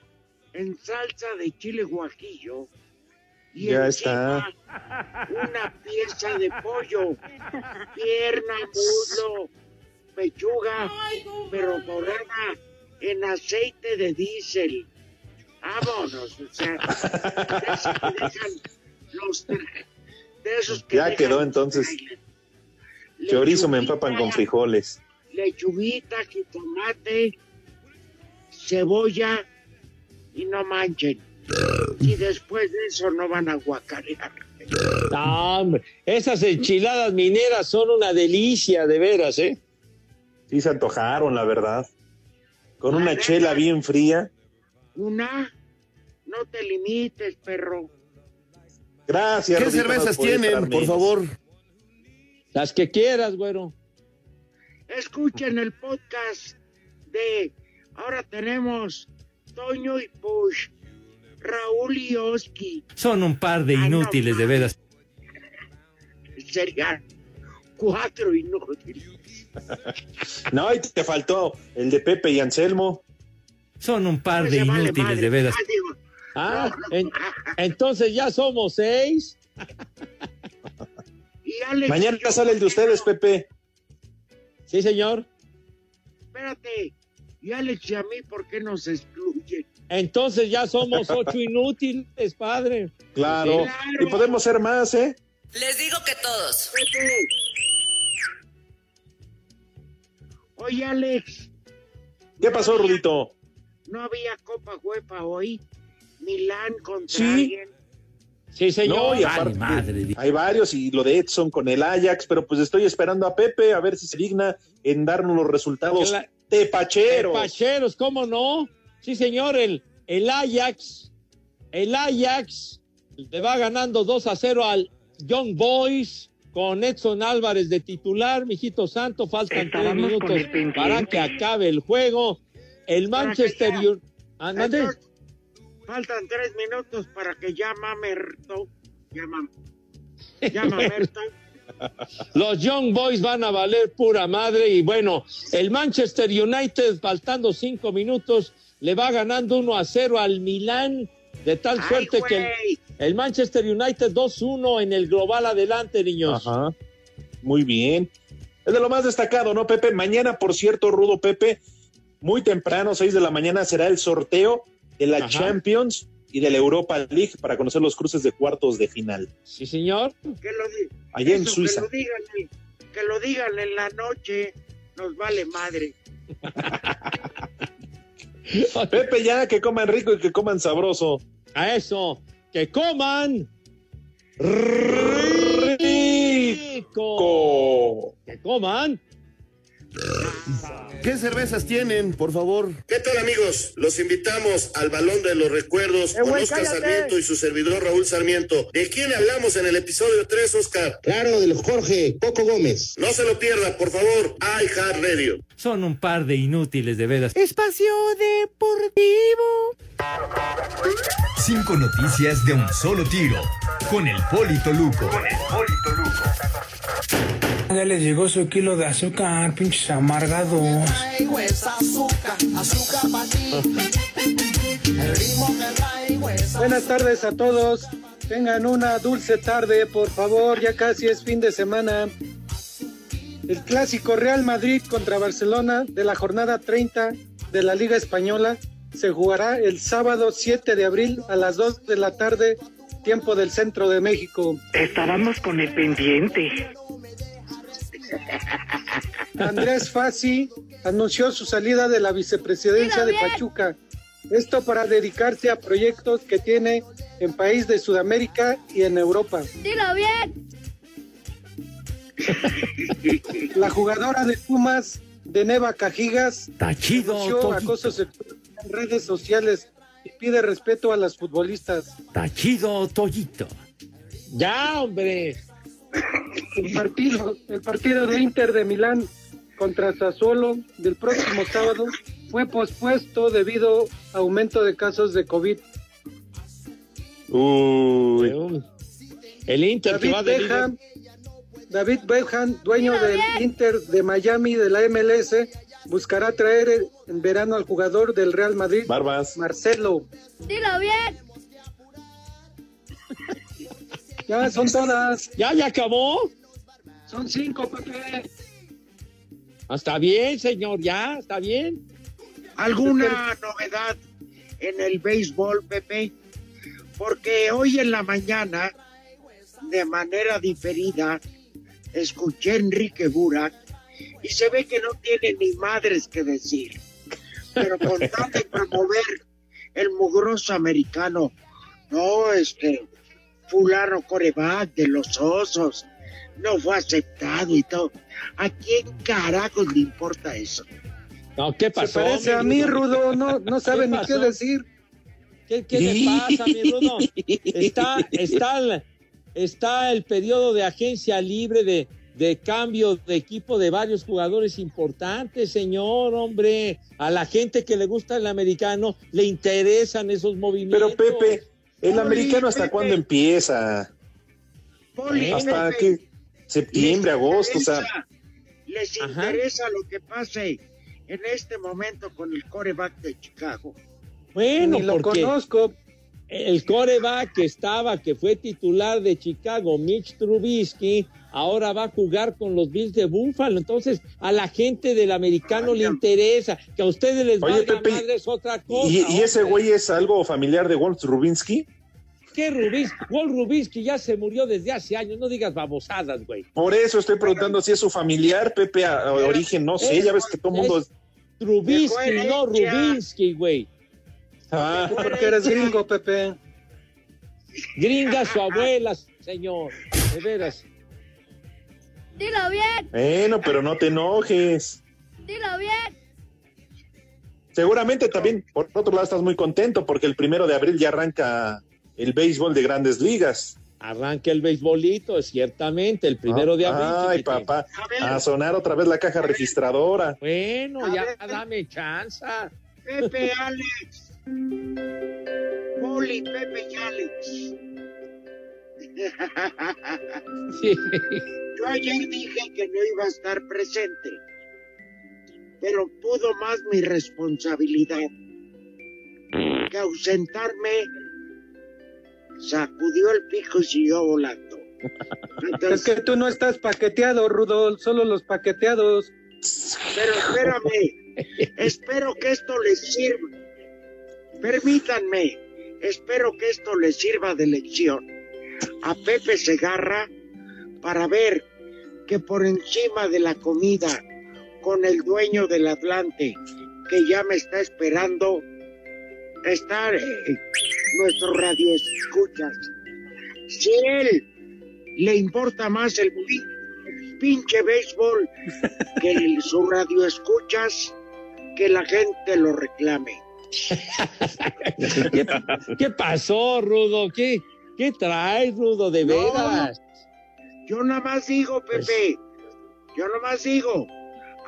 en salsa de chile guajillo y Ya encima una pieza de pollo, pierna, muslo, pechuga, pero dorada en aceite de diésel. Vámonos, o sea, de esos que dejan los de esos que Ya quedó entonces. Chorizo me empapan con frijoles. lechuguita, jitomate, cebolla y no manchen. Y después de eso no van a guacarear. No, hombre, esas enchiladas mineras son una delicia, de veras, ¿eh? Sí se antojaron, la verdad. Con una chela bien fría. Una, no te limites, perro. Gracias. ¿Qué cervezas podía tienen, por favor? Las que quieras, güero. Escuchen el podcast de ahora tenemos Toño y Push, Raúl y Oski. Son un par de Ah, no, inútiles, de veras. Serían cuatro inútiles. No, y te faltó el de Pepe y Anselmo. Son un par de vale inútiles, madre. de veras. Ah, Ah, en- entonces ya somos seis. Y Alex, Mañana sale el de ustedes, Pepe. Sí, señor. espérate. Y Alex y a mí, ¿por qué nos excluyen? Entonces ya somos ocho inútiles, padre. Claro. Y podemos ser más, ¿eh? Les digo que todos. Pepe. Oye, Alex, ¿Qué pasó, Rudito? ¿no había Copa UEFA hoy? Milán contra Sí. alguien. Sí, señor. No, y aparte, hay varios, y lo de Edson con el Ajax, pero pues estoy esperando a Pepe a ver si se digna en darnos los resultados Cla- tepacheros. Pacheros, ¿cómo no? Sí, señor, el, el Ajax, el Ajax le va ganando 2 a 0 al Young Boys con Edson Álvarez de titular, mijito santo, faltan tres minutos para que acabe el juego. El Manchester ya- United. Ah, faltan tres minutos para que ya Mamerto. Llama, llama Merto. Los Young Boys van a valer pura madre y bueno, el Manchester United faltando cinco minutos le va ganando 1 a 0 al Milán de tal Ay, suerte que el, Manchester United 2-1 en el global adelante, niños. Ajá. Muy bien. Es de lo más destacado, ¿no, Pepe? Mañana, por cierto, Rudo Pepe, muy temprano, 6 de la mañana, será el sorteo de la Ajá. Champions y de la Europa League para conocer los cruces de cuartos de final. Sí, señor. Que lo, Allá en Suiza. Que lo, digan, que lo digan en la noche. Nos vale madre. Pepe, ya que coman rico y que coman sabroso. A eso, que coman rico. Que coman. ¿Qué cervezas tienen, por favor? ¿Qué tal amigos? Los invitamos al Balón de los Recuerdos Eh, con güey, Oscar cállate. Sarmiento y su servidor Raúl Sarmiento. ¿De quién hablamos en el episodio 3, Oscar? Claro, del Jorge Coco Gómez. No se lo pierda, por favor. iHeart Radio. Son un par de inútiles, de veras. Espacio Deportivo. Cinco noticias de un solo tiro. Con el Polito Luco. Ya les llegó su kilo de azúcar, pinches amargados. Buenas tardes a todos. Tengan una dulce tarde, por favor. Ya casi es fin de semana. El clásico Real Madrid contra Barcelona de la jornada 30 de la Liga Española se jugará el sábado 7 de abril a las 2 de la tarde, tiempo del centro de México. Estábamos con el pendiente. Andrés Fassi anunció su salida de la vicepresidencia de Pachuca. Esto para dedicarse a proyectos que tiene en país de Sudamérica y en Europa. Dilo bien. La jugadora de Pumas, de Neva Cajigas, denunció acoso sexual en redes sociales y pide respeto a las futbolistas. Está chido, Toyito. Ya, hombre. El partido, el partido de Inter de Milán contra Sassuolo del próximo sábado fue pospuesto debido a aumento de casos de COVID. Uy. El Inter que David va de Beckham, David Beckham, dueño del Inter de Miami de la MLS, buscará traer en verano al jugador del Real Madrid, Barbas. Marcelo. Dilo bien. Ya son todas, ¿Ya, ya acabó? son cinco, Pepe. Ah, Está bien, señor, ya, está bien. ¿Alguna novedad en el béisbol, Pepe? Porque hoy en la mañana, de manera diferida, escuché a Enrique Burak y se ve que no tiene ni madres que decir. Pero con tal de promover el mugroso americano, no, este, fulano coreback de los osos, no fue aceptado y todo. ¿A quién carajos le importa eso? No, ¿qué Se pasó? parece a mí, Rudo, no, no sabe ni qué decir. ¿Qué, qué le pasa, mi Rudo? Está, está, el, está el periodo de agencia libre de, de cambio de equipo de varios jugadores importantes, señor, hombre. A la gente que le gusta el americano le interesan esos movimientos. Pero Pepe, el americano hasta cuándo empieza? Poli, Hasta Pepe, que septiembre, les agosto, o sea, interesa- Les Ajá. interesa lo que pase en este momento con el coreback de Chicago. Bueno, ni lo porque conozco. El coreback que estaba, que fue titular de Chicago, Mitch Trubisky, ahora va a jugar con los Bills de Buffalo. Entonces, a la gente del americano le interesa, que a ustedes les Oye, valga Pepe, madre es otra cosa. ¿Y, y ese güey es algo familiar de Walt Rubinsky? ¿Qué Rubinsky? Walt Rubinsky ya se murió desde hace años, no digas babosadas, güey. Por eso estoy preguntando si es su familiar, Pepe, a, a origen, no sé, ya ves que todo el mundo... Es Trubisky, no Rubinsky, güey. Ah, Porque eres gringo, Pepe. Gringa su abuela, señor. De veras. Dilo bien, bueno, pero no te enojes. dilo bien. Seguramente también, por otro lado, estás muy contento porque el primero de abril ya arranca el béisbol de grandes ligas. Arranca el beisbolito, ciertamente, el primero de abril. Ay, chiquitín. papá, a sonar otra vez la caja registradora. Bueno, ya dame chance. Pepe Alex. Poli, Pepe y Alex. Yo ayer dije que no iba a estar presente, pero pudo más mi responsabilidad que ausentarme. Sacudió el pico y siguió volando. Es que tú no estás paqueteado, Rudo, solo los paqueteados. Pero espérame, espero que esto les sirva. Permítanme, espero que esto les sirva de lección a Pepe Segarra para ver que por encima de la comida con el dueño del Atlante, que ya me está esperando, está eh, nuestro radio escuchas. Si él le importa más el pin- pinche béisbol que el- su radio escuchas, que la gente lo reclame. ¿Qué, qué pasó, Rudo? ¿Qué, qué traes, Rudo, de No, veras? Yo nada más digo, Pepe, yo nada más digo,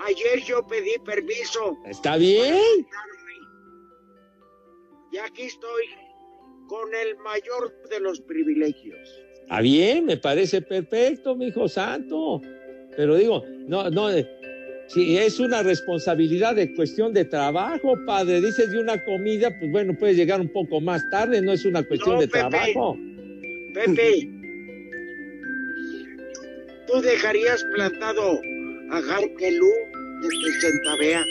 ayer yo pedí permiso Está bien. y aquí estoy con el mayor de los privilegios. Está bien, me parece perfecto, mi hijo santo. Pero digo, no, no, si es una responsabilidad de cuestión de trabajo, padre, dices de una comida, pues bueno, puedes llegar un poco más tarde, no es una cuestión No, de Pepe. trabajo. Pepe, ¿tú dejarías plantado a Garkelú de tu centavea?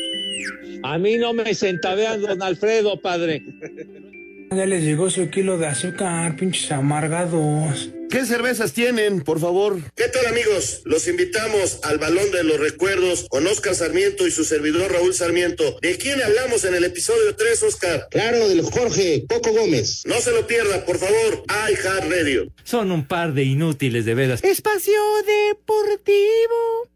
A mí no me centavean, don Alfredo, padre. Ya les llegó su kilo de azúcar, pinches amargados. ¿Qué cervezas tienen, por favor? ¿Qué tal amigos? Los invitamos al Balón de los Recuerdos con Oscar Sarmiento y su servidor Raúl Sarmiento. ¿De quién hablamos en el episodio 3, Oscar? Claro, del Jorge Coco Gómez. No se lo pierda, por favor. iHeart Radio. Son un par de inútiles de veras. Espacio Deportivo.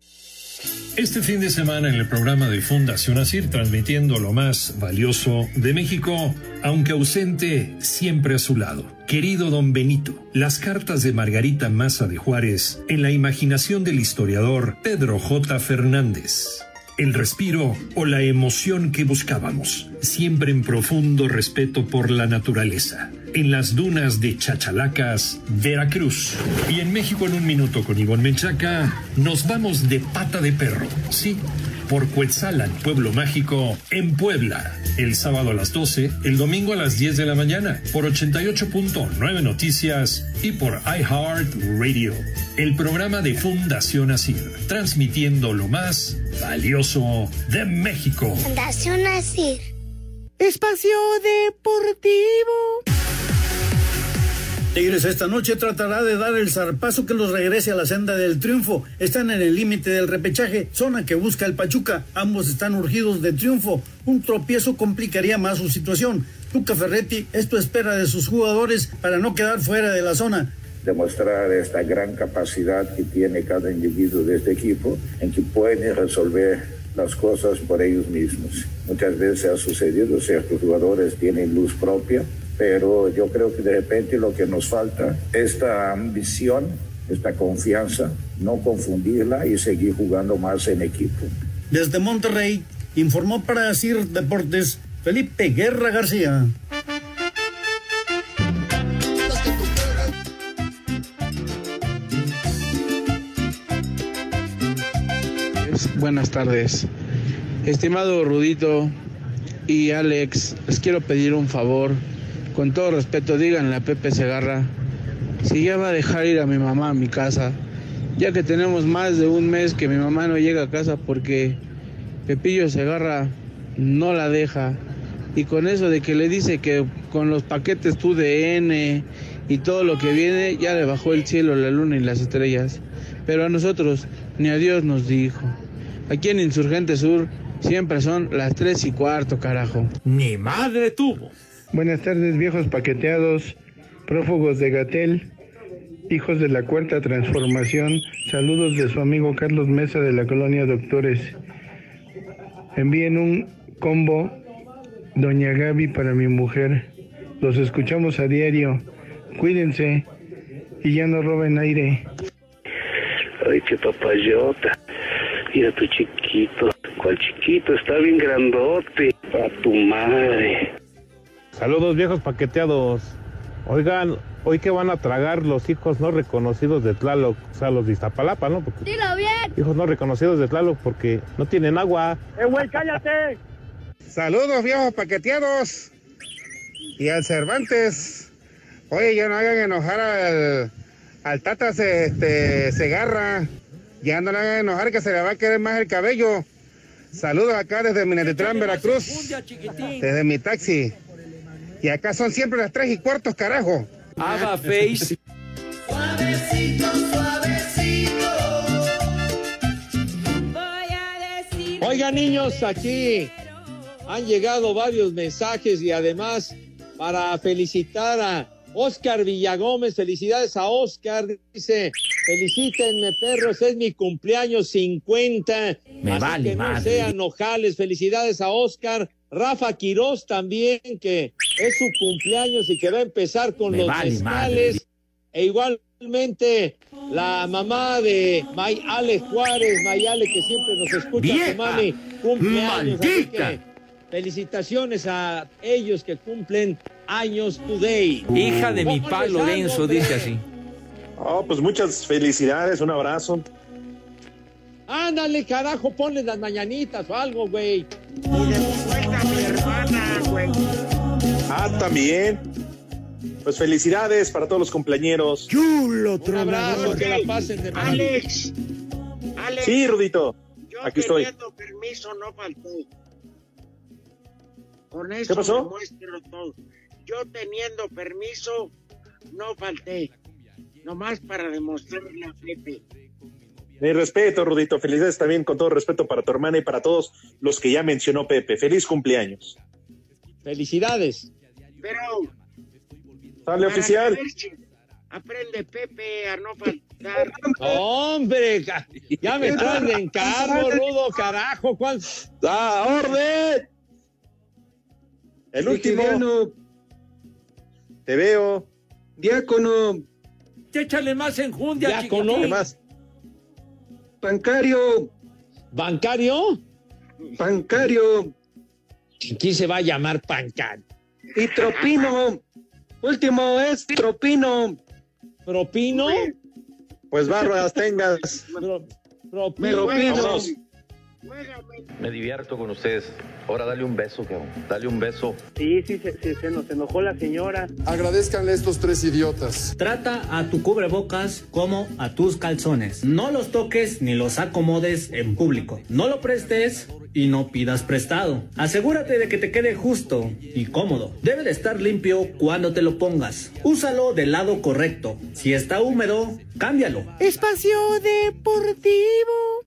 Este fin de semana en el programa de Fundación Asir, transmitiendo lo más valioso de México, aunque ausente, siempre a su lado. Querido don Benito, las cartas de Margarita Maza de Juárez en la imaginación del historiador Pedro J. Fernández. El respiro o la emoción que buscábamos, siempre en profundo respeto por la naturaleza. En las dunas de Chachalacas, Veracruz. Y en México en un minuto con Ivonne Menchaca, nos vamos de pata de perro. Sí, por Cuetzalan, Pueblo Mágico, en Puebla. El sábado a las 12, el domingo a las 10 de la mañana, por 88.9 Noticias y por iHeart Radio. El programa de Fundación Asir, transmitiendo lo más valioso de México. Fundación Asir. Espacio Deportivo. Tigres esta noche tratará de dar el zarpazo que los regrese a la senda del triunfo. Están en el límite del repechaje, zona que busca el Pachuca. Ambos están urgidos de triunfo. Un tropiezo complicaría más su situación. Tuca Ferretti, esto espera de sus jugadores para no quedar fuera de la zona. demostrar esta gran capacidad que tiene cada individuo de este equipo en que pueden resolver las cosas por ellos mismos. Muchas veces ha sucedido, ciertos jugadores tienen luz propia, pero yo creo que de repente lo que nos falta, esta ambición, esta confianza, no confundirla y seguir jugando más en equipo. Desde Monterrey, informó para CIR Deportes Felipe Guerra García. Buenas tardes. Estimado Rudito y Alex, les quiero pedir un favor. Con todo respeto, díganle a Pepe Segarra si ya va a dejar ir a mi mamá a mi casa, ya que tenemos más de un mes que mi mamá no llega a casa porque Pepillo Segarra no la deja. Y con eso de que le dice que con los paquetes tu DN y todo lo que viene, ya le bajó el cielo, la luna y las estrellas. Pero a nosotros ni a Dios nos dijo. Aquí en Insurgente Sur siempre son las tres y cuarto, carajo. Ni madre tuvo. Buenas tardes, viejos paqueteados, prófugos de Gatel, hijos de la cuarta transformación. Saludos de su amigo Carlos Mesa de la colonia Doctores. Envíen un combo Doña Gaby para mi mujer. Los escuchamos a diario. Cuídense y ya no roben aire. Ay, qué papayota. Mira tu chiquito. ¿Cuál chiquito? Está bien grandote. A tu madre. Saludos viejos paqueteados. Oigan, hoy que van a tragar los hijos no reconocidos de Tlaloc, o sea, los de Iztapalapa, ¿no? Porque, Dilo bien. hijos no reconocidos de Tlaloc porque no tienen agua. ¡Eh, güey, cállate! Saludos, viejos paqueteados. Y al Cervantes. Oye, ya no hagan enojar al, al Tata este, Segarra. Ya no le hagan enojar que se le va a quedar más el cabello. Saludos acá desde Minatitlán, Veracruz. Desde mi taxi. Y acá son siempre las tres y cuartos, carajo. Ava Face. Suavecito, suavecito. Oiga, niños, aquí han llegado varios mensajes y además para felicitar a Oscar Villagómez. Felicidades a Oscar. Dice, felicítenme, perros, es mi cumpleaños 50. Me Así vale que no madre. sean nojales. Felicidades a Oscar. Rafa Quirós también, que es su cumpleaños y que va a empezar con Me los vale mezcales. E igualmente la mamá de May Ale Juárez, May Ale que siempre nos escucha, su mami, cumpleaños. así ¡Maldita! que felicitaciones a ellos que cumplen años today. Hija de mi ¿Cómo pa Lorenzo, dice así. Oh, pues muchas felicidades, un abrazo. Ándale, carajo, ponle las mañanitas o algo, güey. Mi hermana, güey. Ah, también. Pues felicidades para todos los compañeros. Chulo, Un abrazo, que la pasen de. Alex. Alex. Sí, Rudito. Yo Aquí estoy. teniendo permiso no falté. Con eso ¿Qué pasó? todo. Yo teniendo permiso no falté. Nomás para demostrarle a Pepe. Mi respeto, Rudito. Felicidades también, con todo respeto para tu hermana y para todos los que ya mencionó Pepe. Feliz cumpleaños. Felicidades. Pero. Sale oficial. Aprende Pepe a no faltar. Hombre, ya me traen de encargo, rudo, carajo. ¿Cuál? ¡Ah, orden! El último. Te veo. diácono, Échale más enjundia, Diácono. chiquitín. ¿Qué más? Bancario, ¿Bancario? bancario ¿Quién se va a llamar Pancan? y tropino. Último es tropino. ¿Propino? Pues barbas tengas. Pro- propino. Me. Me divierto con ustedes. Ahora dale un beso, cabrón. Dale un beso. Sí, sí, se, se nos enojó la señora. Agradezcanle a estos tres idiotas. Trata a tu cubrebocas como a tus calzones. No los toques ni los acomodes en público. No lo prestes y no pidas prestado. Asegúrate de que te quede justo y cómodo. Debe de estar limpio cuando te lo pongas. Úsalo del lado correcto. Si está húmedo, cámbialo. Espacio Deportivo.